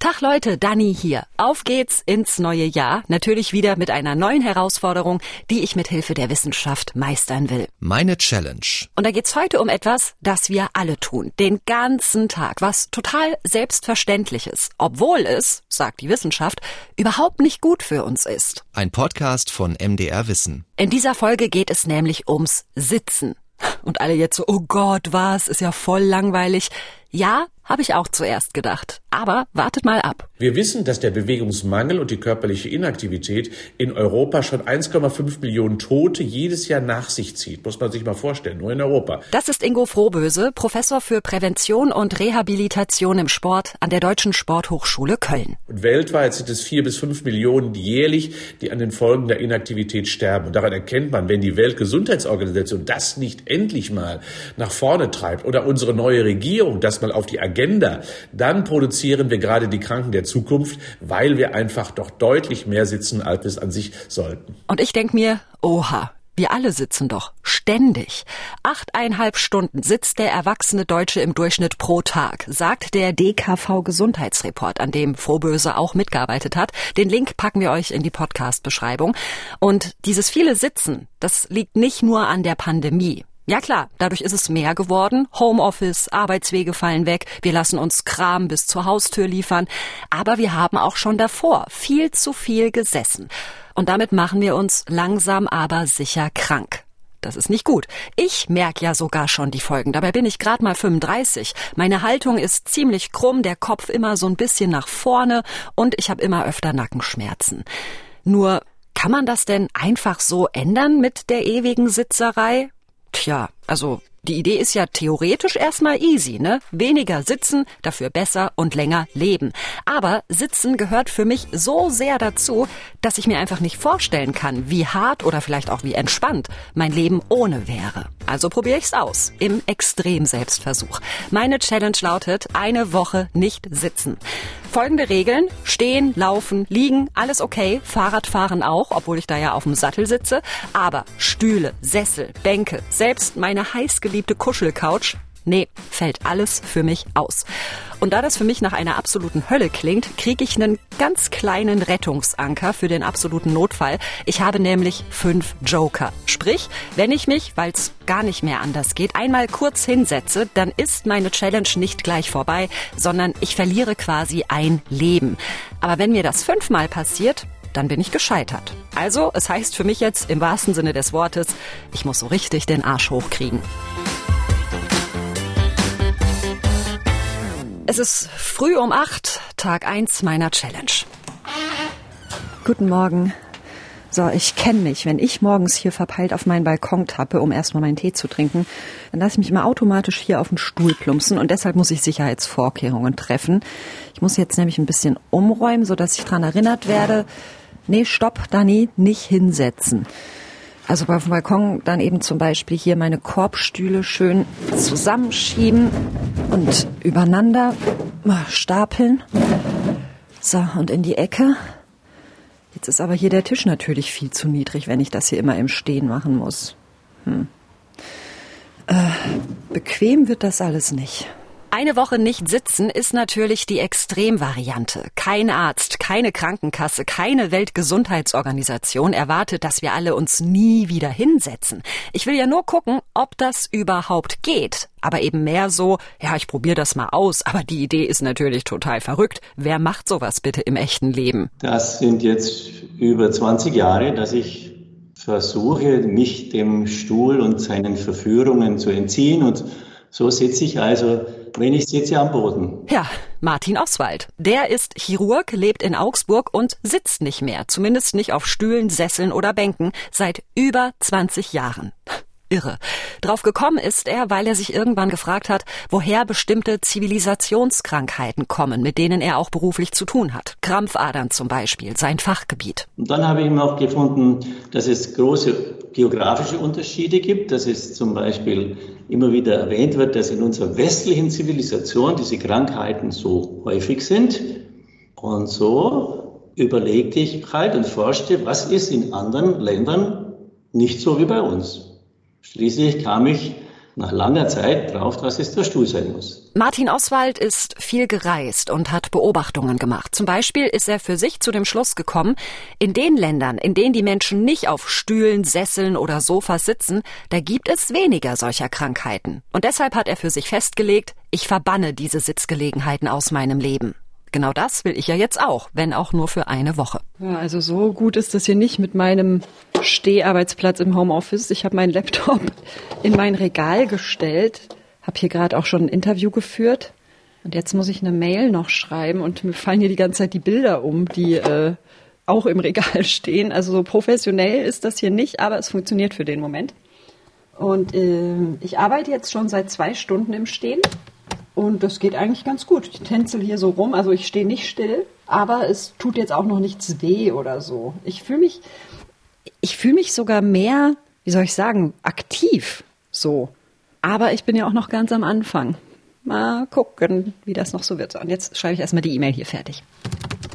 Tag Leute, Dani hier. Auf geht's ins neue Jahr. Natürlich wieder mit einer neuen Herausforderung, die ich mit Hilfe der Wissenschaft meistern will. Meine Challenge. Und da geht's heute um etwas, das wir alle tun. Den ganzen Tag. Was total selbstverständliches. Obwohl es, sagt die Wissenschaft, überhaupt nicht gut für uns ist. Ein Podcast von MDR Wissen. In dieser Folge geht es nämlich ums Sitzen. Und alle jetzt so, oh Gott, was, ist ja voll langweilig. Ja, habe ich auch zuerst gedacht. Aber wartet mal ab. Wir wissen, dass der Bewegungsmangel und die körperliche Inaktivität in Europa schon 1,5 Millionen Tote jedes Jahr nach sich zieht. Muss man sich mal vorstellen, nur in Europa. Das ist Ingo Frohböse, Professor für Prävention und Rehabilitation im Sport an der Deutschen Sporthochschule Köln. Und weltweit sind es vier bis fünf Millionen jährlich, die an den Folgen der Inaktivität sterben. Und daran erkennt man, wenn die Weltgesundheitsorganisation das nicht endlich mal nach vorne treibt oder unsere neue Regierung das mal auf die Agenda, dann produzieren wir gerade die Kranken der Zukunft, weil wir einfach doch deutlich mehr sitzen, als es an sich sollten. Und ich denke mir, oha, wir alle sitzen doch ständig. Achteinhalb Stunden sitzt der erwachsene Deutsche im Durchschnitt pro Tag, sagt der DKV Gesundheitsreport, an dem Frohböse auch mitgearbeitet hat. Den Link packen wir euch in die Podcast-Beschreibung. Und dieses viele Sitzen, das liegt nicht nur an der Pandemie. Ja klar, dadurch ist es mehr geworden. Homeoffice, Arbeitswege fallen weg, wir lassen uns Kram bis zur Haustür liefern. Aber wir haben auch schon davor viel zu viel gesessen. Und damit machen wir uns langsam aber sicher krank. Das ist nicht gut. Ich merke ja sogar schon die Folgen. Dabei bin ich gerade mal 35. Meine Haltung ist ziemlich krumm, der Kopf immer so ein bisschen nach vorne und ich habe immer öfter Nackenschmerzen. Nur kann man das denn einfach so ändern mit der ewigen Sitzerei? Tja, also die Idee ist ja theoretisch erstmal easy, ne? Weniger sitzen, dafür besser und länger leben. Aber sitzen gehört für mich so sehr dazu, dass ich mir einfach nicht vorstellen kann, wie hart oder vielleicht auch wie entspannt mein Leben ohne wäre. Also probiere ich's aus im Extrem-Selbstversuch. Meine Challenge lautet eine Woche nicht sitzen. Folgende Regeln. Stehen, laufen, liegen, alles okay. Fahrradfahren auch, obwohl ich da ja auf dem Sattel sitze. Aber Stühle, Sessel, Bänke, selbst meine heißgeliebte Kuschelcouch Nee, fällt alles für mich aus. Und da das für mich nach einer absoluten Hölle klingt, kriege ich einen ganz kleinen Rettungsanker für den absoluten Notfall. Ich habe nämlich fünf Joker. Sprich, wenn ich mich, weil es gar nicht mehr anders geht, einmal kurz hinsetze, dann ist meine Challenge nicht gleich vorbei, sondern ich verliere quasi ein Leben. Aber wenn mir das fünfmal passiert, dann bin ich gescheitert. Also, es heißt für mich jetzt im wahrsten Sinne des Wortes, ich muss so richtig den Arsch hochkriegen. Es ist früh um acht, Tag eins meiner Challenge. Guten Morgen. So, ich kenne mich. Wenn ich morgens hier verpeilt auf meinen Balkon tappe, um erstmal meinen Tee zu trinken, dann lasse ich mich immer automatisch hier auf den Stuhl plumpsen und deshalb muss ich Sicherheitsvorkehrungen treffen. Ich muss jetzt nämlich ein bisschen umräumen, sodass ich dran erinnert werde, nee, stopp, Dani, nicht hinsetzen. Also auf dem Balkon dann eben zum Beispiel hier meine Korbstühle schön zusammenschieben und übereinander stapeln. So, und in die Ecke. Jetzt ist aber hier der Tisch natürlich viel zu niedrig, wenn ich das hier immer im Stehen machen muss. Hm. Äh, bequem wird das alles nicht. Eine Woche nicht sitzen ist natürlich die Extremvariante. Kein Arzt, keine Krankenkasse, keine Weltgesundheitsorganisation erwartet, dass wir alle uns nie wieder hinsetzen. Ich will ja nur gucken, ob das überhaupt geht. Aber eben mehr so, ja, ich probiere das mal aus, aber die Idee ist natürlich total verrückt. Wer macht sowas bitte im echten Leben? Das sind jetzt über 20 Jahre, dass ich versuche, mich dem Stuhl und seinen Verführungen zu entziehen und so sitze ich also, wenn ich sitze, am Boden. Ja, Martin Oswald. Der ist Chirurg, lebt in Augsburg und sitzt nicht mehr, zumindest nicht auf Stühlen, Sesseln oder Bänken, seit über 20 Jahren irre. Drauf gekommen ist er, weil er sich irgendwann gefragt hat, woher bestimmte Zivilisationskrankheiten kommen, mit denen er auch beruflich zu tun hat. Krampfadern zum Beispiel, sein Fachgebiet. Und dann habe ich noch gefunden, dass es große geografische Unterschiede gibt, dass es zum Beispiel immer wieder erwähnt wird, dass in unserer westlichen Zivilisation diese Krankheiten so häufig sind. Und so überlegte ich halt und forschte, was ist in anderen Ländern nicht so wie bei uns. Schließlich kam ich nach langer Zeit braucht, was es der Stuhl sein muss. Martin Oswald ist viel gereist und hat Beobachtungen gemacht. Zum Beispiel ist er für sich zu dem Schluss gekommen, in den Ländern, in denen die Menschen nicht auf Stühlen, Sesseln oder Sofas sitzen, da gibt es weniger solcher Krankheiten. Und deshalb hat er für sich festgelegt, ich verbanne diese Sitzgelegenheiten aus meinem Leben. Genau das will ich ja jetzt auch, wenn auch nur für eine Woche. Ja, also so gut ist das hier nicht mit meinem Steharbeitsplatz im Homeoffice. Ich habe meinen Laptop in mein Regal gestellt, habe hier gerade auch schon ein Interview geführt und jetzt muss ich eine Mail noch schreiben und mir fallen hier die ganze Zeit die Bilder um, die äh, auch im Regal stehen. Also so professionell ist das hier nicht, aber es funktioniert für den Moment. Und äh, ich arbeite jetzt schon seit zwei Stunden im Stehen. Und das geht eigentlich ganz gut. Ich tänzel hier so rum, also ich stehe nicht still, aber es tut jetzt auch noch nichts weh oder so. Ich fühle mich, ich fühle mich sogar mehr, wie soll ich sagen, aktiv so. Aber ich bin ja auch noch ganz am Anfang. Mal gucken, wie das noch so wird. Und jetzt schreibe ich erstmal die E-Mail hier fertig.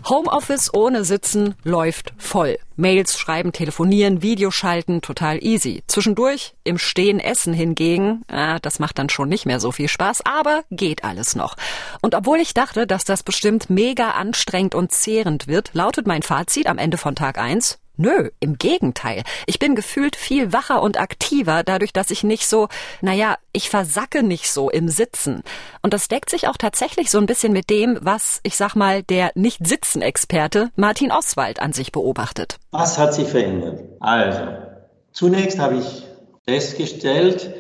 Homeoffice ohne Sitzen läuft voll. Mails schreiben, telefonieren, Videoschalten, total easy. Zwischendurch im Stehen essen hingegen, äh, das macht dann schon nicht mehr so viel Spaß, aber geht alles noch. Und obwohl ich dachte, dass das bestimmt mega anstrengend und zehrend wird, lautet mein Fazit am Ende von Tag 1, Nö, im Gegenteil. Ich bin gefühlt viel wacher und aktiver, dadurch, dass ich nicht so, naja, ich versacke nicht so im Sitzen. Und das deckt sich auch tatsächlich so ein bisschen mit dem, was, ich sag mal, der Nicht-Sitzen-Experte Martin Oswald an sich beobachtet. Was hat sich verändert? Also, zunächst habe ich festgestellt,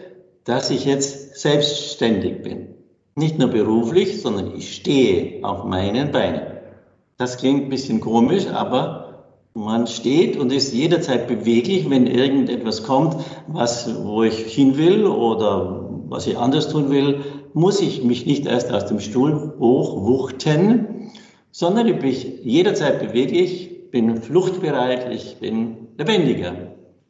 dass ich jetzt selbstständig bin. Nicht nur beruflich, sondern ich stehe auf meinen Beinen. Das klingt ein bisschen komisch, aber man steht und ist jederzeit beweglich, wenn irgendetwas kommt, was, wo ich hin will oder was ich anders tun will, muss ich mich nicht erst aus dem Stuhl hochwuchten, sondern ich bin jederzeit beweglich, bin fluchtbereit, ich bin lebendiger,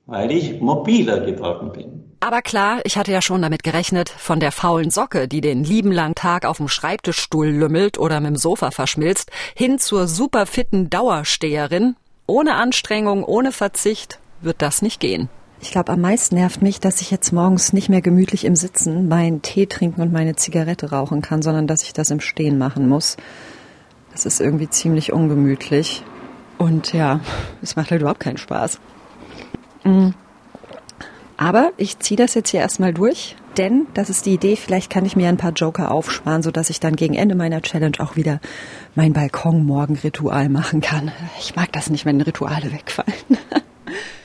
weil ich mobiler geworden bin. Aber klar, ich hatte ja schon damit gerechnet, von der faulen Socke, die den lieben langen Tag auf dem Schreibtischstuhl lümmelt oder mit dem Sofa verschmilzt, hin zur superfitten Dauersteherin, ohne Anstrengung, ohne Verzicht wird das nicht gehen. Ich glaube, am meisten nervt mich, dass ich jetzt morgens nicht mehr gemütlich im Sitzen meinen Tee trinken und meine Zigarette rauchen kann, sondern dass ich das im Stehen machen muss. Das ist irgendwie ziemlich ungemütlich. Und ja, es macht halt überhaupt keinen Spaß. Mm. Aber ich ziehe das jetzt hier erstmal durch, denn das ist die Idee, vielleicht kann ich mir ein paar Joker aufsparen, sodass ich dann gegen Ende meiner Challenge auch wieder mein Balkon-Morgen-Ritual machen kann. Ich mag das nicht, wenn Rituale wegfallen.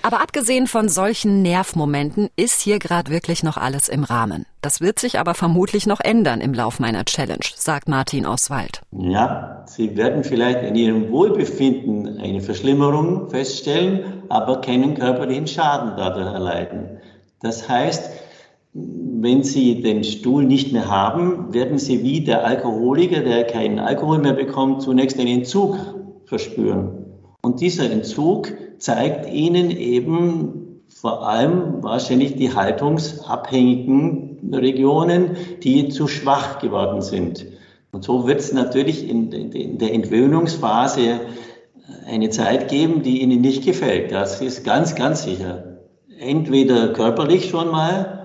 Aber abgesehen von solchen Nervmomenten ist hier gerade wirklich noch alles im Rahmen. Das wird sich aber vermutlich noch ändern im Lauf meiner Challenge, sagt Martin Oswald. Ja, Sie werden vielleicht in Ihrem Wohlbefinden eine Verschlimmerung feststellen, aber keinen körperlichen Schaden dadurch erleiden. Das heißt, wenn Sie den Stuhl nicht mehr haben, werden Sie wie der Alkoholiker, der keinen Alkohol mehr bekommt, zunächst einen Entzug verspüren. Und dieser Entzug zeigt Ihnen eben vor allem wahrscheinlich die haltungsabhängigen Regionen, die zu schwach geworden sind. Und so wird es natürlich in, in der Entwöhnungsphase eine Zeit geben, die Ihnen nicht gefällt. Das ist ganz, ganz sicher. Entweder körperlich schon mal,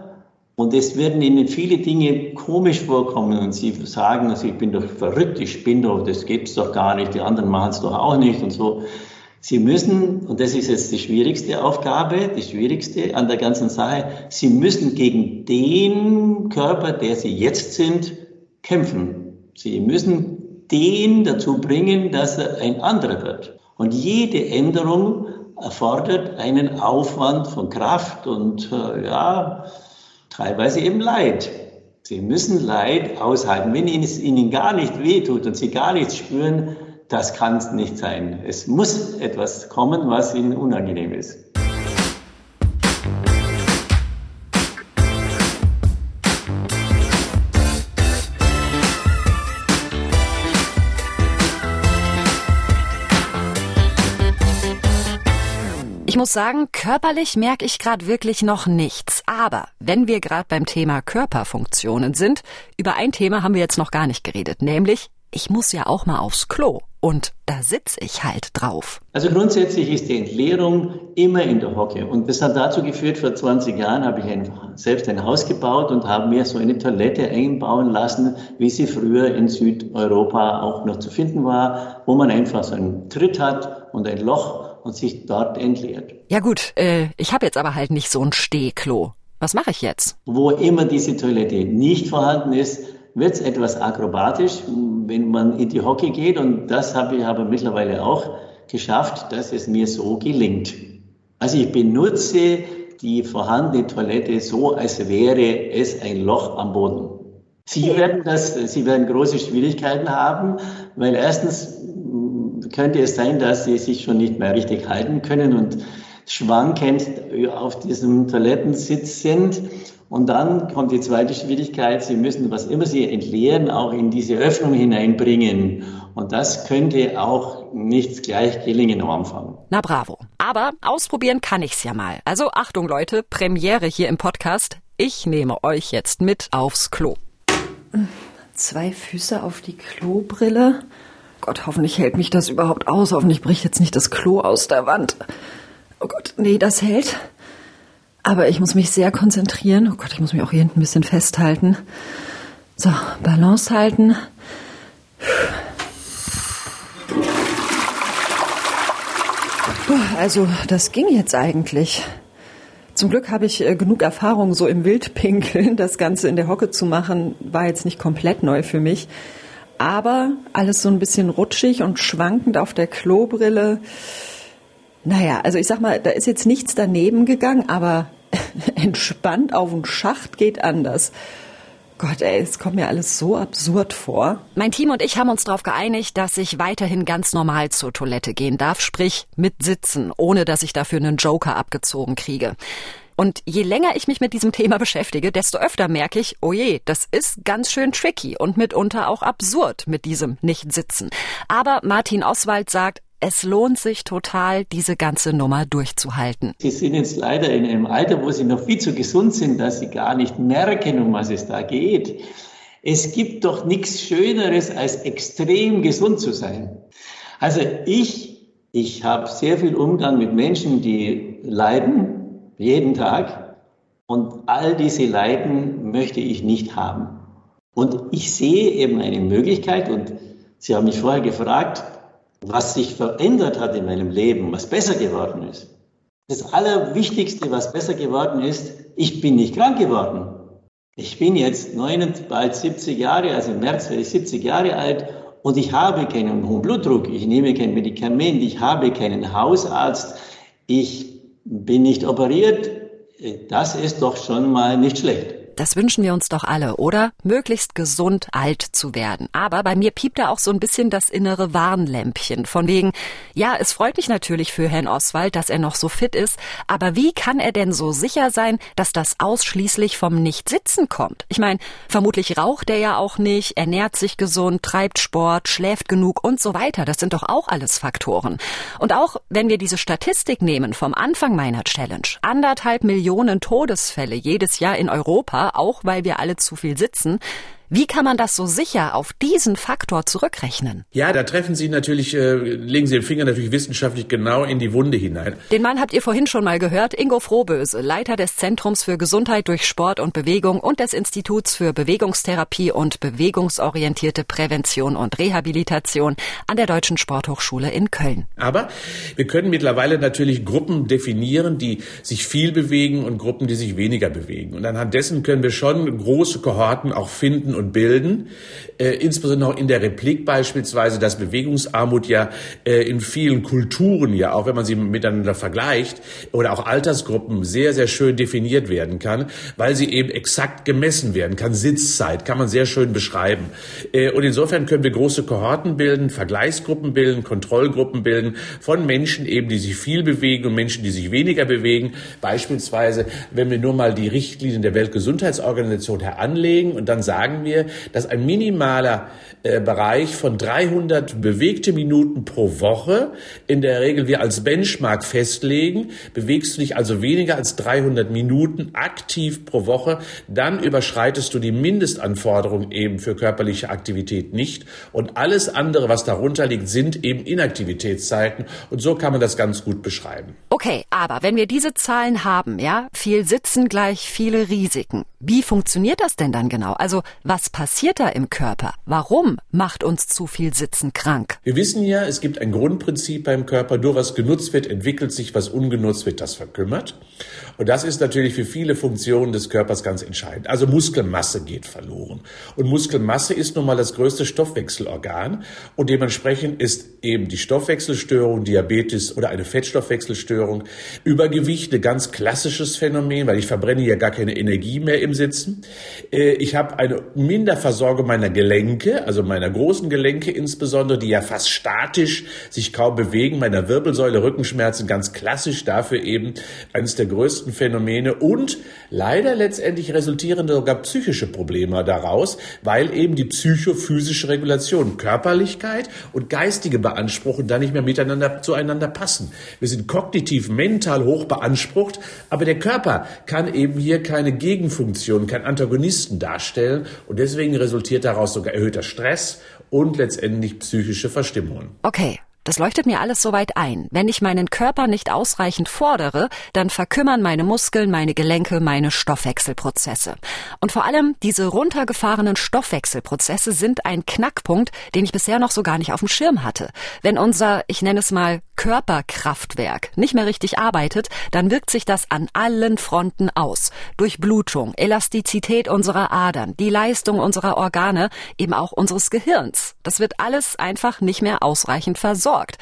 und es werden Ihnen viele Dinge komisch vorkommen und Sie sagen, also ich bin doch verrückt, ich bin doch, das gibt's doch gar nicht, die anderen machen es doch auch nicht und so. Sie müssen, und das ist jetzt die schwierigste Aufgabe, die schwierigste an der ganzen Sache, Sie müssen gegen den Körper, der Sie jetzt sind, kämpfen. Sie müssen den dazu bringen, dass er ein anderer wird. Und jede Änderung erfordert einen Aufwand von Kraft und äh, ja, teilweise eben Leid. Sie müssen Leid aushalten. Wenn es ihnen gar nicht wehtut und sie gar nichts spüren, das kann es nicht sein. Es muss etwas kommen, was ihnen unangenehm ist. Ich muss sagen, körperlich merke ich gerade wirklich noch nichts. Aber wenn wir gerade beim Thema Körperfunktionen sind, über ein Thema haben wir jetzt noch gar nicht geredet, nämlich ich muss ja auch mal aufs Klo. Und da sitze ich halt drauf. Also grundsätzlich ist die Entleerung immer in der Hocke. Und das hat dazu geführt, vor 20 Jahren habe ich ein, selbst ein Haus gebaut und habe mir so eine Toilette einbauen lassen, wie sie früher in Südeuropa auch noch zu finden war, wo man einfach so einen Tritt hat und ein Loch und sich dort entleert. Ja gut, äh, ich habe jetzt aber halt nicht so ein Stehklo. Was mache ich jetzt? Wo immer diese Toilette nicht vorhanden ist, wird es etwas akrobatisch, wenn man in die Hockey geht. Und das habe ich aber mittlerweile auch geschafft, dass es mir so gelingt. Also ich benutze die vorhandene Toilette so, als wäre es ein Loch am Boden. Sie werden das, Sie werden große Schwierigkeiten haben, weil erstens könnte es sein, dass Sie sich schon nicht mehr richtig halten können und schwankend auf diesem Toilettensitz sind. Und dann kommt die zweite Schwierigkeit, Sie müssen, was immer Sie entleeren, auch in diese Öffnung hineinbringen. Und das könnte auch nicht gleich gelingen am Anfang. Na bravo. Aber ausprobieren kann ich's ja mal. Also Achtung Leute, Premiere hier im Podcast. Ich nehme euch jetzt mit aufs Klo. Zwei Füße auf die Klobrille. Gott, hoffentlich hält mich das überhaupt aus. Hoffentlich bricht jetzt nicht das Klo aus der Wand. Oh Gott, nee, das hält. Aber ich muss mich sehr konzentrieren. Oh Gott, ich muss mich auch hier hinten ein bisschen festhalten. So, Balance halten. Also, das ging jetzt eigentlich. Zum Glück habe ich äh, genug Erfahrung so im Wildpinkeln. Das Ganze in der Hocke zu machen, war jetzt nicht komplett neu für mich. Aber alles so ein bisschen rutschig und schwankend auf der Klobrille. Naja, also ich sag mal, da ist jetzt nichts daneben gegangen, aber entspannt auf den Schacht geht anders. Gott, ey, es kommt mir alles so absurd vor. Mein Team und ich haben uns darauf geeinigt, dass ich weiterhin ganz normal zur Toilette gehen darf, sprich mit Sitzen, ohne dass ich dafür einen Joker abgezogen kriege. Und je länger ich mich mit diesem Thema beschäftige, desto öfter merke ich, oh je, das ist ganz schön tricky und mitunter auch absurd mit diesem Nicht-Sitzen. Aber Martin Oswald sagt, es lohnt sich total, diese ganze Nummer durchzuhalten. Sie sind jetzt leider in einem Alter, wo Sie noch viel zu gesund sind, dass Sie gar nicht merken, um was es da geht. Es gibt doch nichts Schöneres, als extrem gesund zu sein. Also ich, ich habe sehr viel Umgang mit Menschen, die leiden, jeden Tag. Und all diese Leiden möchte ich nicht haben. Und ich sehe eben eine Möglichkeit, und Sie haben mich vorher gefragt, was sich verändert hat in meinem Leben, was besser geworden ist. Das Allerwichtigste, was besser geworden ist, ich bin nicht krank geworden. Ich bin jetzt neun, bald 70 Jahre, also im März werde ich 70 Jahre alt und ich habe keinen hohen Blutdruck, ich nehme kein Medikament, ich habe keinen Hausarzt, ich bin nicht operiert. Das ist doch schon mal nicht schlecht. Das wünschen wir uns doch alle, oder? Möglichst gesund alt zu werden. Aber bei mir piept da auch so ein bisschen das innere Warnlämpchen. Von wegen, ja, es freut mich natürlich für Herrn Oswald, dass er noch so fit ist, aber wie kann er denn so sicher sein, dass das ausschließlich vom Nichtsitzen kommt? Ich meine, vermutlich raucht er ja auch nicht, ernährt sich gesund, treibt Sport, schläft genug und so weiter. Das sind doch auch alles Faktoren. Und auch wenn wir diese Statistik nehmen vom Anfang meiner Challenge, anderthalb Millionen Todesfälle jedes Jahr in Europa, auch weil wir alle zu viel sitzen. Wie kann man das so sicher auf diesen Faktor zurückrechnen? Ja, da treffen Sie natürlich, äh, legen Sie den Finger natürlich wissenschaftlich genau in die Wunde hinein. Den Mann habt ihr vorhin schon mal gehört, Ingo Frohböse, Leiter des Zentrums für Gesundheit durch Sport und Bewegung und des Instituts für Bewegungstherapie und bewegungsorientierte Prävention und Rehabilitation an der Deutschen Sporthochschule in Köln. Aber wir können mittlerweile natürlich Gruppen definieren, die sich viel bewegen und Gruppen, die sich weniger bewegen. Und anhand dessen können wir schon große Kohorten auch finden und bilden. Äh, insbesondere auch in der Replik beispielsweise, dass Bewegungsarmut ja äh, in vielen Kulturen ja, auch wenn man sie miteinander vergleicht, oder auch Altersgruppen sehr, sehr schön definiert werden kann, weil sie eben exakt gemessen werden kann. Sitzzeit kann man sehr schön beschreiben. Äh, und insofern können wir große Kohorten bilden, Vergleichsgruppen bilden, Kontrollgruppen bilden von Menschen eben, die sich viel bewegen und Menschen, die sich weniger bewegen. Beispielsweise, wenn wir nur mal die Richtlinien der Weltgesundheitsorganisation heranlegen und dann sagen wir, dass ein minimaler äh, Bereich von 300 bewegte Minuten pro Woche in der Regel wir als Benchmark festlegen. Bewegst du dich also weniger als 300 Minuten aktiv pro Woche, dann überschreitest du die Mindestanforderung eben für körperliche Aktivität nicht. Und alles andere, was darunter liegt, sind eben Inaktivitätszeiten. Und so kann man das ganz gut beschreiben. Okay, aber wenn wir diese Zahlen haben, ja, viel Sitzen gleich viele Risiken. Wie funktioniert das denn dann genau? Also was passiert da im Körper? Warum macht uns zu viel Sitzen krank? Wir wissen ja, es gibt ein Grundprinzip beim Körper, nur was genutzt wird, entwickelt sich, was ungenutzt wird, das verkümmert. Und das ist natürlich für viele Funktionen des Körpers ganz entscheidend. Also Muskelmasse geht verloren. Und Muskelmasse ist nun mal das größte Stoffwechselorgan. Und dementsprechend ist eben die Stoffwechselstörung, Diabetes oder eine Fettstoffwechselstörung, Übergewicht ein ganz klassisches Phänomen, weil ich verbrenne ja gar keine Energie mehr im Sitzen. Äh, ich habe eine Minderversorgung meiner Gelenke, also meiner großen Gelenke insbesondere, die ja fast statisch sich kaum bewegen, meiner Wirbelsäule, Rückenschmerzen, ganz klassisch dafür eben eines der größten Phänomene und leider letztendlich resultieren sogar psychische Probleme daraus, weil eben die psychophysische Regulation, Körperlichkeit und geistige Beanspruchung da nicht mehr miteinander zueinander passen. Wir sind kognitiv, mental hoch beansprucht, aber der Körper kann eben hier keine Gegenfunktion, keinen Antagonisten darstellen und deswegen resultiert daraus sogar erhöhter Stress und letztendlich psychische Verstimmungen. Okay, das leuchtet mir alles soweit ein. Wenn ich meinen Körper nicht ausreichend fordere, dann verkümmern meine Muskeln, meine Gelenke, meine Stoffwechselprozesse. Und vor allem diese runtergefahrenen Stoffwechselprozesse sind ein Knackpunkt, den ich bisher noch so gar nicht auf dem Schirm hatte. Wenn unser, ich nenne es mal, Körperkraftwerk nicht mehr richtig arbeitet, dann wirkt sich das an allen Fronten aus. Durch Blutung, Elastizität unserer Adern, die Leistung unserer Organe, eben auch unseres Gehirns. Das wird alles einfach nicht mehr ausreichend versorgt versorgt.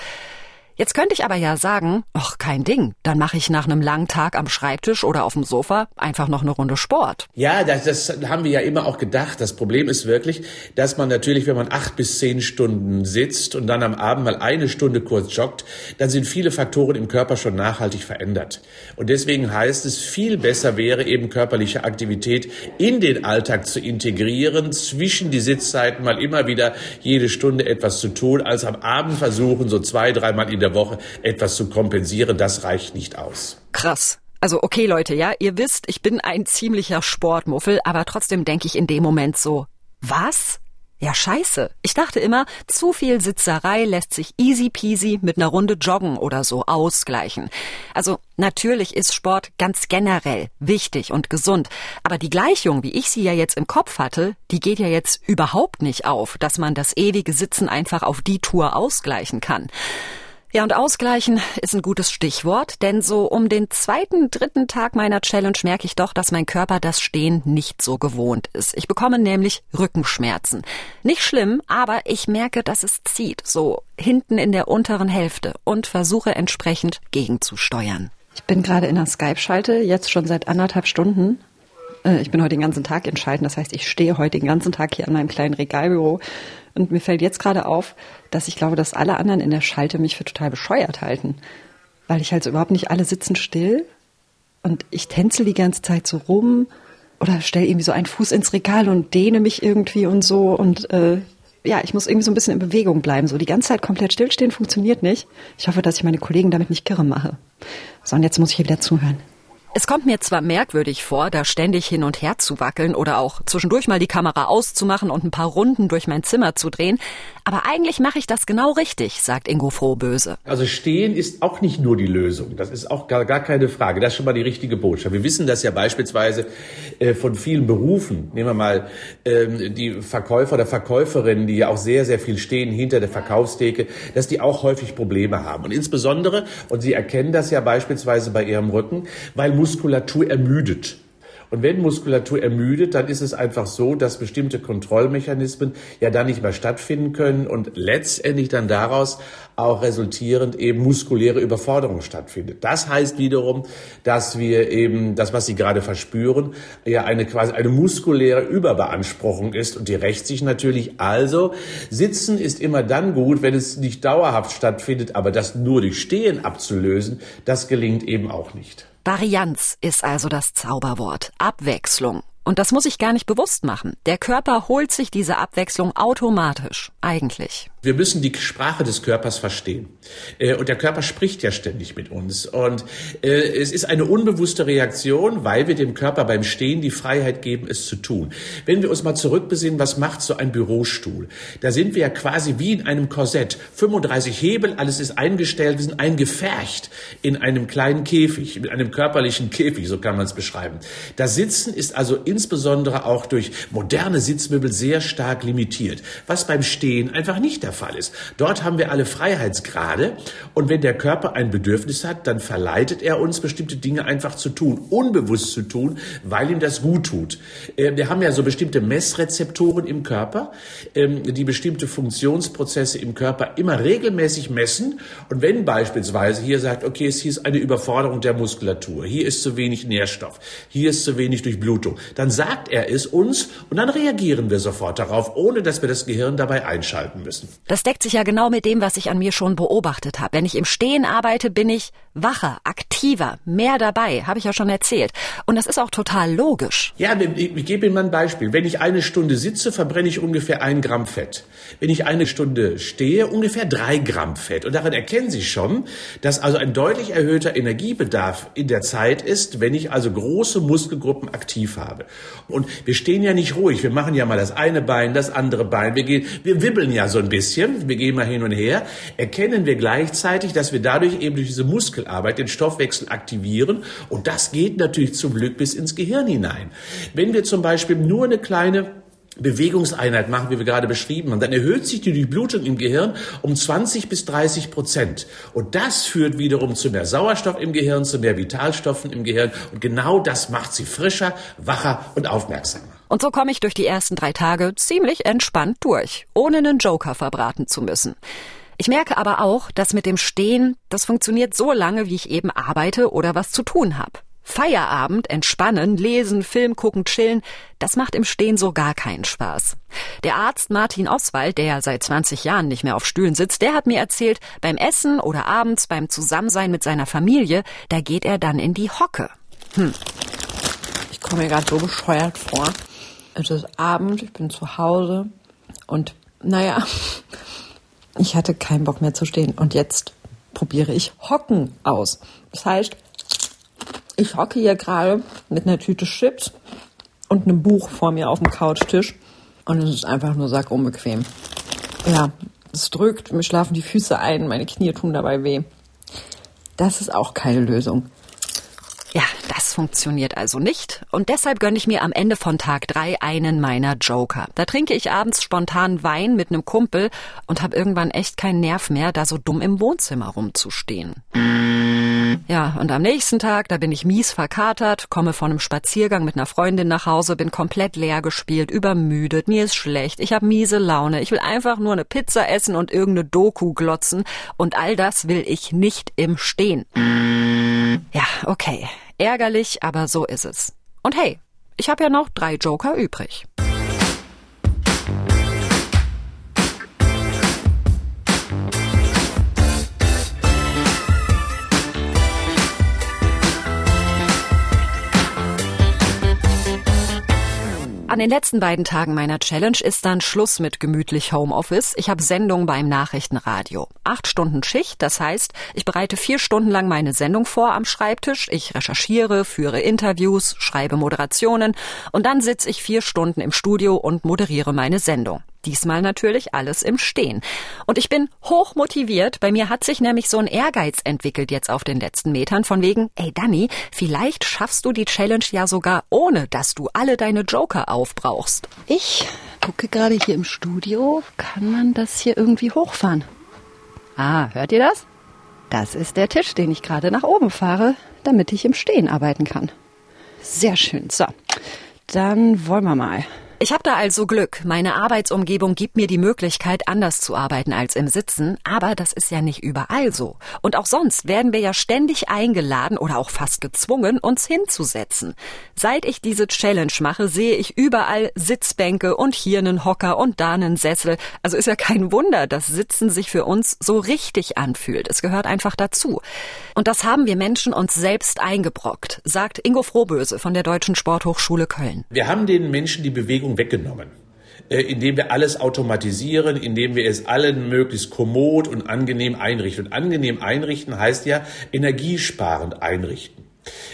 Jetzt könnte ich aber ja sagen, ach, kein Ding, dann mache ich nach einem langen Tag am Schreibtisch oder auf dem Sofa einfach noch eine Runde Sport. Ja, das, das haben wir ja immer auch gedacht. Das Problem ist wirklich, dass man natürlich, wenn man acht bis zehn Stunden sitzt und dann am Abend mal eine Stunde kurz joggt, dann sind viele Faktoren im Körper schon nachhaltig verändert. Und deswegen heißt es, viel besser wäre eben körperliche Aktivität in den Alltag zu integrieren, zwischen die Sitzzeiten mal immer wieder jede Stunde etwas zu tun, als am Abend versuchen, so zwei, dreimal in der Woche etwas zu kompensieren, das reicht nicht aus. Krass. Also okay Leute, ja, ihr wisst, ich bin ein ziemlicher Sportmuffel, aber trotzdem denke ich in dem Moment so, was? Ja, scheiße. Ich dachte immer, zu viel Sitzerei lässt sich easy peasy mit einer Runde joggen oder so ausgleichen. Also natürlich ist Sport ganz generell wichtig und gesund, aber die Gleichung, wie ich sie ja jetzt im Kopf hatte, die geht ja jetzt überhaupt nicht auf, dass man das ewige Sitzen einfach auf die Tour ausgleichen kann. Ja, und ausgleichen ist ein gutes Stichwort, denn so um den zweiten, dritten Tag meiner Challenge merke ich doch, dass mein Körper das Stehen nicht so gewohnt ist. Ich bekomme nämlich Rückenschmerzen. Nicht schlimm, aber ich merke, dass es zieht, so hinten in der unteren Hälfte und versuche entsprechend gegenzusteuern. Ich bin gerade in einer Skype-Schalte, jetzt schon seit anderthalb Stunden. Äh, ich bin heute den ganzen Tag entscheidend, das heißt, ich stehe heute den ganzen Tag hier an meinem kleinen Regalbüro und mir fällt jetzt gerade auf, dass ich glaube, dass alle anderen in der Schalte mich für total bescheuert halten. Weil ich halt so überhaupt nicht alle sitzen still und ich tänzel die ganze Zeit so rum oder stelle irgendwie so einen Fuß ins Regal und dehne mich irgendwie und so und äh, ja, ich muss irgendwie so ein bisschen in Bewegung bleiben. So die ganze Zeit komplett stillstehen funktioniert nicht. Ich hoffe, dass ich meine Kollegen damit nicht kirre mache. So, und jetzt muss ich hier wieder zuhören. Es kommt mir zwar merkwürdig vor, da ständig hin und her zu wackeln oder auch zwischendurch mal die Kamera auszumachen und ein paar Runden durch mein Zimmer zu drehen, aber eigentlich mache ich das genau richtig, sagt Ingo Frohböse. Also stehen ist auch nicht nur die Lösung. Das ist auch gar, gar keine Frage. Das ist schon mal die richtige Botschaft. Wir wissen das ja beispielsweise äh, von vielen Berufen. Nehmen wir mal ähm, die Verkäufer oder Verkäuferinnen, die ja auch sehr, sehr viel stehen hinter der Verkaufstheke, dass die auch häufig Probleme haben. Und insbesondere, und Sie erkennen das ja beispielsweise bei Ihrem Rücken, weil Muskulatur ermüdet. Und wenn Muskulatur ermüdet, dann ist es einfach so, dass bestimmte Kontrollmechanismen ja dann nicht mehr stattfinden können und letztendlich dann daraus auch resultierend eben muskuläre Überforderung stattfindet. Das heißt wiederum, dass wir eben das, was Sie gerade verspüren, ja eine quasi eine muskuläre Überbeanspruchung ist und die rächt sich natürlich. Also Sitzen ist immer dann gut, wenn es nicht dauerhaft stattfindet, aber das nur durch Stehen abzulösen, das gelingt eben auch nicht. Varianz ist also das Zauberwort. Abwechslung. Und das muss ich gar nicht bewusst machen. Der Körper holt sich diese Abwechslung automatisch, eigentlich. Wir müssen die Sprache des Körpers verstehen. Äh, und der Körper spricht ja ständig mit uns. Und äh, es ist eine unbewusste Reaktion, weil wir dem Körper beim Stehen die Freiheit geben, es zu tun. Wenn wir uns mal zurückbesinnen, was macht so ein Bürostuhl? Da sind wir ja quasi wie in einem Korsett. 35 Hebel, alles ist eingestellt, wir sind eingefercht in einem kleinen Käfig, mit einem körperlichen Käfig, so kann man es beschreiben. Das Sitzen ist also insbesondere auch durch moderne Sitzmöbel sehr stark limitiert, was beim Stehen einfach nicht der Fall ist. Dort haben wir alle Freiheitsgrade und wenn der Körper ein Bedürfnis hat, dann verleitet er uns, bestimmte Dinge einfach zu tun, unbewusst zu tun, weil ihm das gut tut. Äh, wir haben ja so bestimmte Messrezeptoren im Körper, ähm, die bestimmte Funktionsprozesse im Körper immer regelmäßig messen und wenn beispielsweise hier sagt, okay, es hier ist eine Überforderung der Muskulatur, hier ist zu wenig Nährstoff, hier ist zu wenig Durchblutung, dann sagt er es uns und dann reagieren wir sofort darauf, ohne dass wir das Gehirn dabei einschalten müssen. Das deckt sich ja genau mit dem, was ich an mir schon beobachtet habe. Wenn ich im Stehen arbeite, bin ich wacher, aktiver, mehr dabei, habe ich ja schon erzählt. Und das ist auch total logisch. Ja, ich, ich gebe Ihnen mal ein Beispiel. Wenn ich eine Stunde sitze, verbrenne ich ungefähr ein Gramm Fett. Wenn ich eine Stunde stehe, ungefähr drei Gramm Fett. Und daran erkennen Sie schon, dass also ein deutlich erhöhter Energiebedarf in der Zeit ist, wenn ich also große Muskelgruppen aktiv habe. Und wir stehen ja nicht ruhig. Wir machen ja mal das eine Bein, das andere Bein. Wir gehen, wir wibbeln ja so ein bisschen. Wir gehen mal hin und her. Erkennen wir gleichzeitig, dass wir dadurch eben durch diese Muskelarbeit den Stoffwechsel aktivieren. Und das geht natürlich zum Glück bis ins Gehirn hinein. Wenn wir zum Beispiel nur eine kleine Bewegungseinheit machen, wie wir gerade beschrieben haben, dann erhöht sich die Durchblutung im Gehirn um 20 bis 30 Prozent. Und das führt wiederum zu mehr Sauerstoff im Gehirn, zu mehr Vitalstoffen im Gehirn. Und genau das macht sie frischer, wacher und aufmerksamer. Und so komme ich durch die ersten drei Tage ziemlich entspannt durch, ohne einen Joker verbraten zu müssen. Ich merke aber auch, dass mit dem Stehen, das funktioniert so lange, wie ich eben arbeite oder was zu tun habe. Feierabend, entspannen, lesen, Film gucken, chillen, das macht im Stehen so gar keinen Spaß. Der Arzt Martin Oswald, der seit 20 Jahren nicht mehr auf Stühlen sitzt, der hat mir erzählt, beim Essen oder abends beim Zusammensein mit seiner Familie, da geht er dann in die Hocke. Hm. Ich komme mir gerade so bescheuert vor. Es ist Abend, ich bin zu Hause und naja, ich hatte keinen Bock mehr zu stehen und jetzt probiere ich Hocken aus. Das heißt, ich hocke hier gerade mit einer Tüte Chips und einem Buch vor mir auf dem Couchtisch und es ist einfach nur sackunbequem. Ja, es drückt, mir schlafen die Füße ein, meine Knie tun dabei weh. Das ist auch keine Lösung. Funktioniert also nicht. Und deshalb gönne ich mir am Ende von Tag drei einen meiner Joker. Da trinke ich abends spontan Wein mit einem Kumpel und habe irgendwann echt keinen Nerv mehr, da so dumm im Wohnzimmer rumzustehen. Ja, und am nächsten Tag, da bin ich mies verkatert, komme von einem Spaziergang mit einer Freundin nach Hause, bin komplett leer gespielt, übermüdet, mir ist schlecht, ich habe miese Laune, ich will einfach nur eine Pizza essen und irgendeine Doku glotzen und all das will ich nicht im Stehen. Ja, okay. Ärgerlich, aber so ist es. Und hey, ich habe ja noch drei Joker übrig. An den letzten beiden Tagen meiner Challenge ist dann Schluss mit gemütlich Homeoffice. Ich habe Sendung beim Nachrichtenradio. Acht Stunden Schicht, das heißt, ich bereite vier Stunden lang meine Sendung vor am Schreibtisch. Ich recherchiere, führe Interviews, schreibe Moderationen und dann sitze ich vier Stunden im Studio und moderiere meine Sendung. Diesmal natürlich alles im Stehen. Und ich bin hoch motiviert. Bei mir hat sich nämlich so ein Ehrgeiz entwickelt jetzt auf den letzten Metern von wegen, ey Danny, vielleicht schaffst du die Challenge ja sogar ohne, dass du alle deine Joker aufbrauchst. Ich gucke gerade hier im Studio. Kann man das hier irgendwie hochfahren? Ah, hört ihr das? Das ist der Tisch, den ich gerade nach oben fahre, damit ich im Stehen arbeiten kann. Sehr schön. So, dann wollen wir mal. Ich habe da also Glück. Meine Arbeitsumgebung gibt mir die Möglichkeit, anders zu arbeiten als im Sitzen. Aber das ist ja nicht überall so. Und auch sonst werden wir ja ständig eingeladen oder auch fast gezwungen, uns hinzusetzen. Seit ich diese Challenge mache, sehe ich überall Sitzbänke und hier einen Hocker und da einen Sessel. Also ist ja kein Wunder, dass Sitzen sich für uns so richtig anfühlt. Es gehört einfach dazu. Und das haben wir Menschen uns selbst eingebrockt, sagt Ingo Frohböse von der Deutschen Sporthochschule Köln. Wir haben den Menschen die Bewegung weggenommen äh, indem wir alles automatisieren, indem wir es allen möglichst kommod und angenehm einrichten. Und angenehm einrichten heißt ja energiesparend einrichten.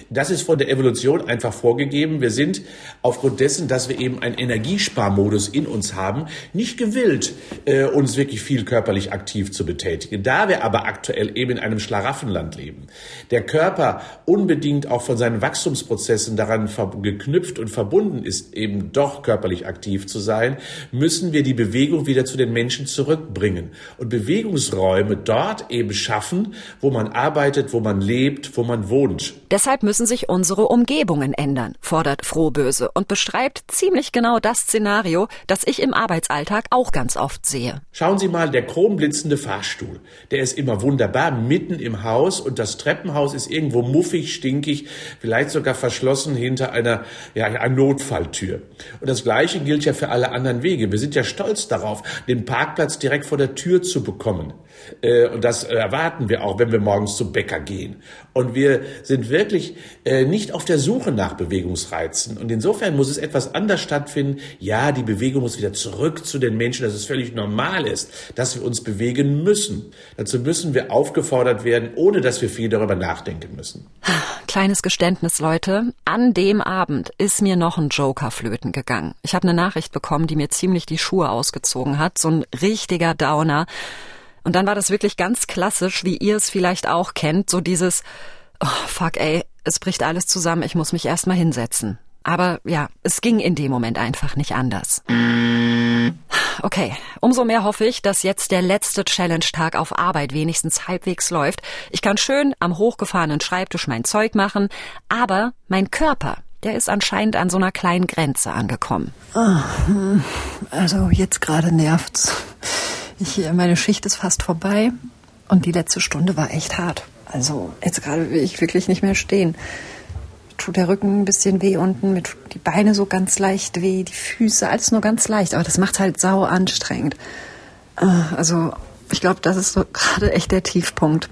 Das ist von der Evolution einfach vorgegeben. Wir sind aufgrund dessen, dass wir eben einen Energiesparmodus in uns haben, nicht gewillt, äh, uns wirklich viel körperlich aktiv zu betätigen. Da wir aber aktuell eben in einem Schlaraffenland leben, der Körper unbedingt auch von seinen Wachstumsprozessen daran geknüpft und verbunden ist, eben doch körperlich aktiv zu sein, müssen wir die Bewegung wieder zu den Menschen zurückbringen und Bewegungsräume dort eben schaffen, wo man arbeitet, wo man lebt, wo man wohnt. Deshalb müssen sich unsere Umgebungen ändern, fordert Frohböse und beschreibt ziemlich genau das Szenario, das ich im Arbeitsalltag auch ganz oft sehe. Schauen Sie mal, der chromblitzende Fahrstuhl, der ist immer wunderbar mitten im Haus und das Treppenhaus ist irgendwo muffig, stinkig, vielleicht sogar verschlossen hinter einer, ja, einer Notfalltür. Und das Gleiche gilt ja für alle anderen Wege. Wir sind ja stolz darauf, den Parkplatz direkt vor der Tür zu bekommen. Äh, und das erwarten wir auch, wenn wir morgens zum Bäcker gehen. Und wir sind wirklich äh, nicht auf der Suche nach Bewegungsreizen. Und insofern muss es etwas anders stattfinden. Ja, die Bewegung muss wieder zurück zu den Menschen, dass es völlig normal ist, dass wir uns bewegen müssen. Dazu müssen wir aufgefordert werden, ohne dass wir viel darüber nachdenken müssen. Kleines Geständnis, Leute. An dem Abend ist mir noch ein Joker flöten gegangen. Ich habe eine Nachricht bekommen, die mir ziemlich die Schuhe ausgezogen hat. So ein richtiger Downer. Und dann war das wirklich ganz klassisch, wie ihr es vielleicht auch kennt, so dieses, oh, fuck ey, es bricht alles zusammen, ich muss mich erstmal hinsetzen. Aber ja, es ging in dem Moment einfach nicht anders. Okay, umso mehr hoffe ich, dass jetzt der letzte Challenge-Tag auf Arbeit wenigstens halbwegs läuft. Ich kann schön am hochgefahrenen Schreibtisch mein Zeug machen, aber mein Körper, der ist anscheinend an so einer kleinen Grenze angekommen. Also jetzt gerade nervt's. Ich, meine Schicht ist fast vorbei und die letzte Stunde war echt hart. Also jetzt gerade will ich wirklich nicht mehr stehen. Tut der Rücken ein bisschen weh unten, mir tut die Beine so ganz leicht weh, die Füße, alles nur ganz leicht. Aber das macht halt sau anstrengend. Ah, also ich glaube, das ist so gerade echt der Tiefpunkt.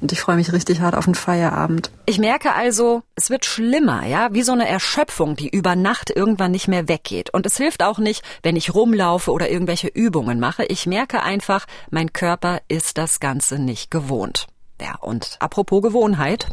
Und ich freue mich richtig hart auf den Feierabend. Ich merke also, es wird schlimmer, ja, wie so eine Erschöpfung, die über Nacht irgendwann nicht mehr weggeht. Und es hilft auch nicht, wenn ich rumlaufe oder irgendwelche Übungen mache. Ich merke einfach, mein Körper ist das Ganze nicht gewohnt. Ja, und apropos Gewohnheit.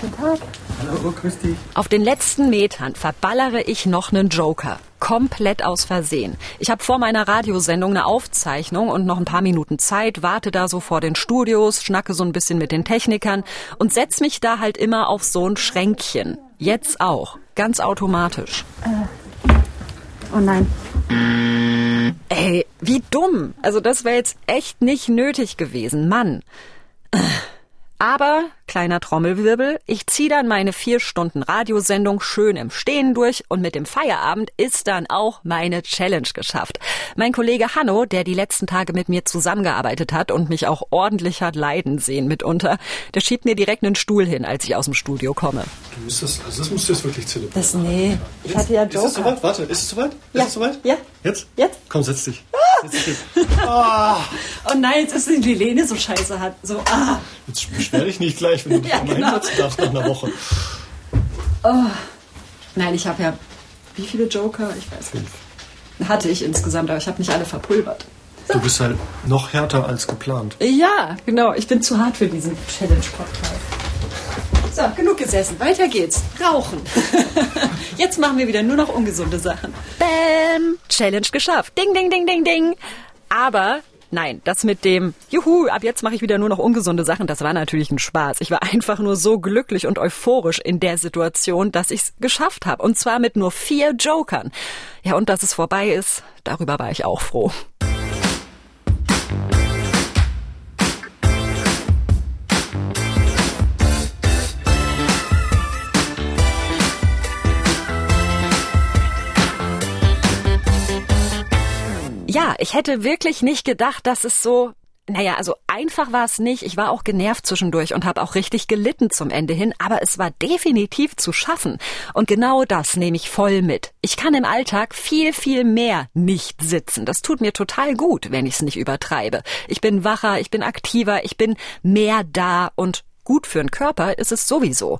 Guten Tag. Hallo, grüß dich. Auf den letzten Metern verballere ich noch einen Joker. Komplett aus Versehen. Ich habe vor meiner Radiosendung eine Aufzeichnung und noch ein paar Minuten Zeit, warte da so vor den Studios, schnacke so ein bisschen mit den Technikern und setz mich da halt immer auf so ein Schränkchen. Jetzt auch. Ganz automatisch. Äh. Oh nein. Ey, wie dumm. Also das wäre jetzt echt nicht nötig gewesen. Mann. Aber, kleiner Trommelwirbel, ich ziehe dann meine vier Stunden Radiosendung schön im Stehen durch und mit dem Feierabend ist dann auch meine Challenge geschafft. Mein Kollege Hanno, der die letzten Tage mit mir zusammengearbeitet hat und mich auch ordentlich hat leiden sehen mitunter, der schiebt mir direkt einen Stuhl hin, als ich aus dem Studio komme. Du musst das, also das musst du jetzt wirklich zelebrieren. Das, nee, ich hatte ja Joker. Ist es soweit? Warte, ist es soweit? Ist Ja. es soweit? Ja. Jetzt? Jetzt? Komm, setz dich. Setz dich hin. Oh nein, jetzt ist die Lene so scheiße hat. So, ah. Jetzt beschwer dich nicht gleich, wenn du dich Ja, mal genau. hinsetzen darfst nach einer Woche. Nein, ich habe ja. Wie viele Joker? Ich weiß Fünf. nicht. Hatte ich insgesamt, aber ich habe nicht alle verpulvert. Du bist halt noch härter als geplant. Ja, genau. Ich bin zu hart für diesen Challenge-Podcast. So, genug gesessen. Weiter geht's. Rauchen. Jetzt machen wir wieder nur noch ungesunde Sachen. Bäm! Challenge geschafft. Ding, ding, ding, ding, ding. Aber nein, das mit dem Juhu, ab jetzt mache ich wieder nur noch ungesunde Sachen, das war natürlich ein Spaß. Ich war einfach nur so glücklich und euphorisch in der Situation, dass ich es geschafft habe. Und zwar mit nur vier Jokern. Ja, und dass es vorbei ist, darüber war ich auch froh. Ich hätte wirklich nicht gedacht, dass es so naja, also einfach war es nicht. Ich war auch genervt zwischendurch und habe auch richtig gelitten zum Ende hin, aber es war definitiv zu schaffen. Und genau das nehme ich voll mit. Ich kann im Alltag viel, viel mehr nicht sitzen. Das tut mir total gut, wenn ich es nicht übertreibe. Ich bin wacher, ich bin aktiver, ich bin mehr da und gut für den Körper ist es sowieso.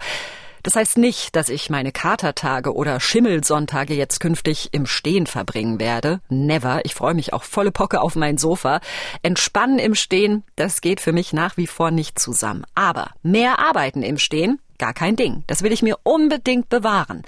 Das heißt nicht, dass ich meine Katertage oder Schimmelsonntage jetzt künftig im Stehen verbringen werde. Never. Ich freue mich auch volle Pocke auf mein Sofa. Entspannen im Stehen, das geht für mich nach wie vor nicht zusammen. Aber mehr arbeiten im Stehen, gar kein Ding. Das will ich mir unbedingt bewahren.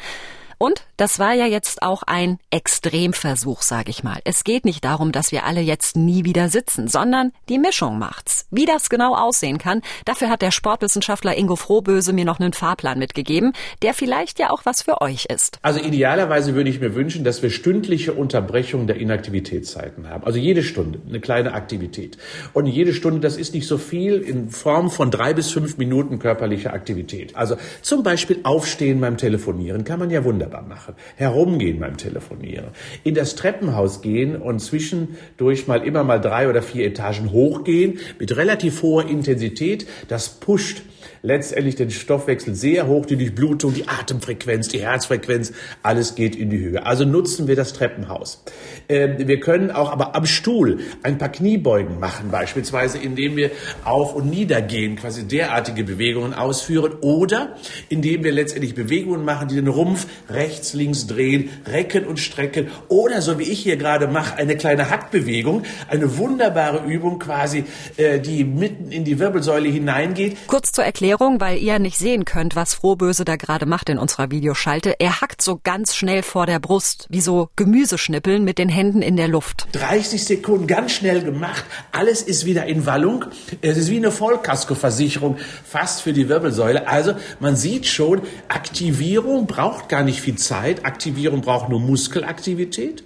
Und das war ja jetzt auch ein Extremversuch, sage ich mal. Es geht nicht darum, dass wir alle jetzt nie wieder sitzen, sondern die Mischung macht's. Wie das genau aussehen kann, dafür hat der Sportwissenschaftler Ingo Frohböse mir noch einen Fahrplan mitgegeben, der vielleicht ja auch was für euch ist. Also idealerweise würde ich mir wünschen, dass wir stündliche Unterbrechungen der Inaktivitätszeiten haben. Also jede Stunde eine kleine Aktivität. Und jede Stunde, das ist nicht so viel in Form von drei bis fünf Minuten körperlicher Aktivität. Also zum Beispiel aufstehen beim Telefonieren kann man ja wunderbar wunderbar machen. Herumgehen beim Telefonieren. In das Treppenhaus gehen und zwischendurch mal immer mal drei oder vier Etagen hochgehen mit relativ hoher Intensität. Das pusht letztendlich den Stoffwechsel sehr hoch, die Durchblutung, die Atemfrequenz, die Herzfrequenz, alles geht in die Höhe. Also nutzen wir das Treppenhaus. Ähm, wir können auch aber am Stuhl ein paar Kniebeugen machen, beispielsweise indem wir auf und nieder gehen, quasi derartige Bewegungen ausführen oder indem wir letztendlich Bewegungen machen, die den Rumpf rechts, links drehen, recken und strecken oder so wie ich hier gerade mache, eine kleine Hackbewegung, eine wunderbare Übung quasi, äh, die mitten in die Wirbelsäule hineingeht. Kurz zur Erklärung weil ihr nicht sehen könnt, was Frohböse da gerade macht in unserer Videoschalte. Er hackt so ganz schnell vor der Brust, wie so Gemüseschnippeln mit den Händen in der Luft. 30 Sekunden, ganz schnell gemacht. Alles ist wieder in Wallung. Es ist wie eine Vollkaskoversicherung, fast für die Wirbelsäule. Also man sieht schon, Aktivierung braucht gar nicht viel Zeit. Aktivierung braucht nur Muskelaktivität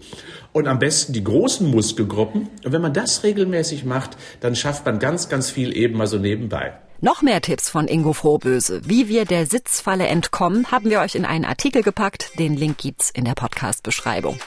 und am besten die großen Muskelgruppen. Und wenn man das regelmäßig macht, dann schafft man ganz, ganz viel eben mal so nebenbei. Noch mehr Tipps von Ingo Frohböse, wie wir der Sitzfalle entkommen, haben wir euch in einen Artikel gepackt. Den Link gibt's in der Podcast-Beschreibung.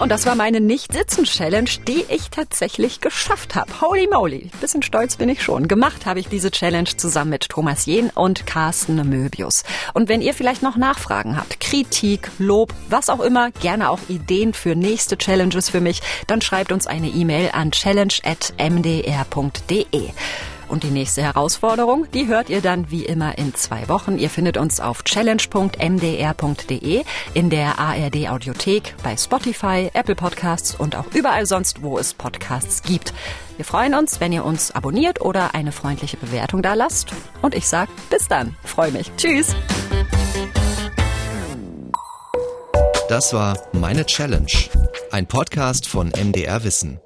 Und das war meine Nicht-Sitzen-Challenge, die ich tatsächlich geschafft habe. Holy moly, bisschen stolz bin ich schon. Gemacht habe ich diese Challenge zusammen mit Thomas Jehn und Carsten Möbius. Und wenn ihr vielleicht noch Nachfragen habt, Kritik, Lob, was auch immer, gerne auch Ideen für nächste Challenges für mich, dann schreibt uns eine E-Mail an challenge.mdr.de. Und die nächste Herausforderung, die hört ihr dann wie immer in zwei Wochen. Ihr findet uns auf challenge.mdr.de, in der ARD Audiothek, bei Spotify, Apple Podcasts und auch überall sonst, wo es Podcasts gibt. Wir freuen uns, wenn ihr uns abonniert oder eine freundliche Bewertung da lasst. Und ich sag bis dann. Freue mich. Tschüss. Das war Meine Challenge, ein Podcast von MDR Wissen.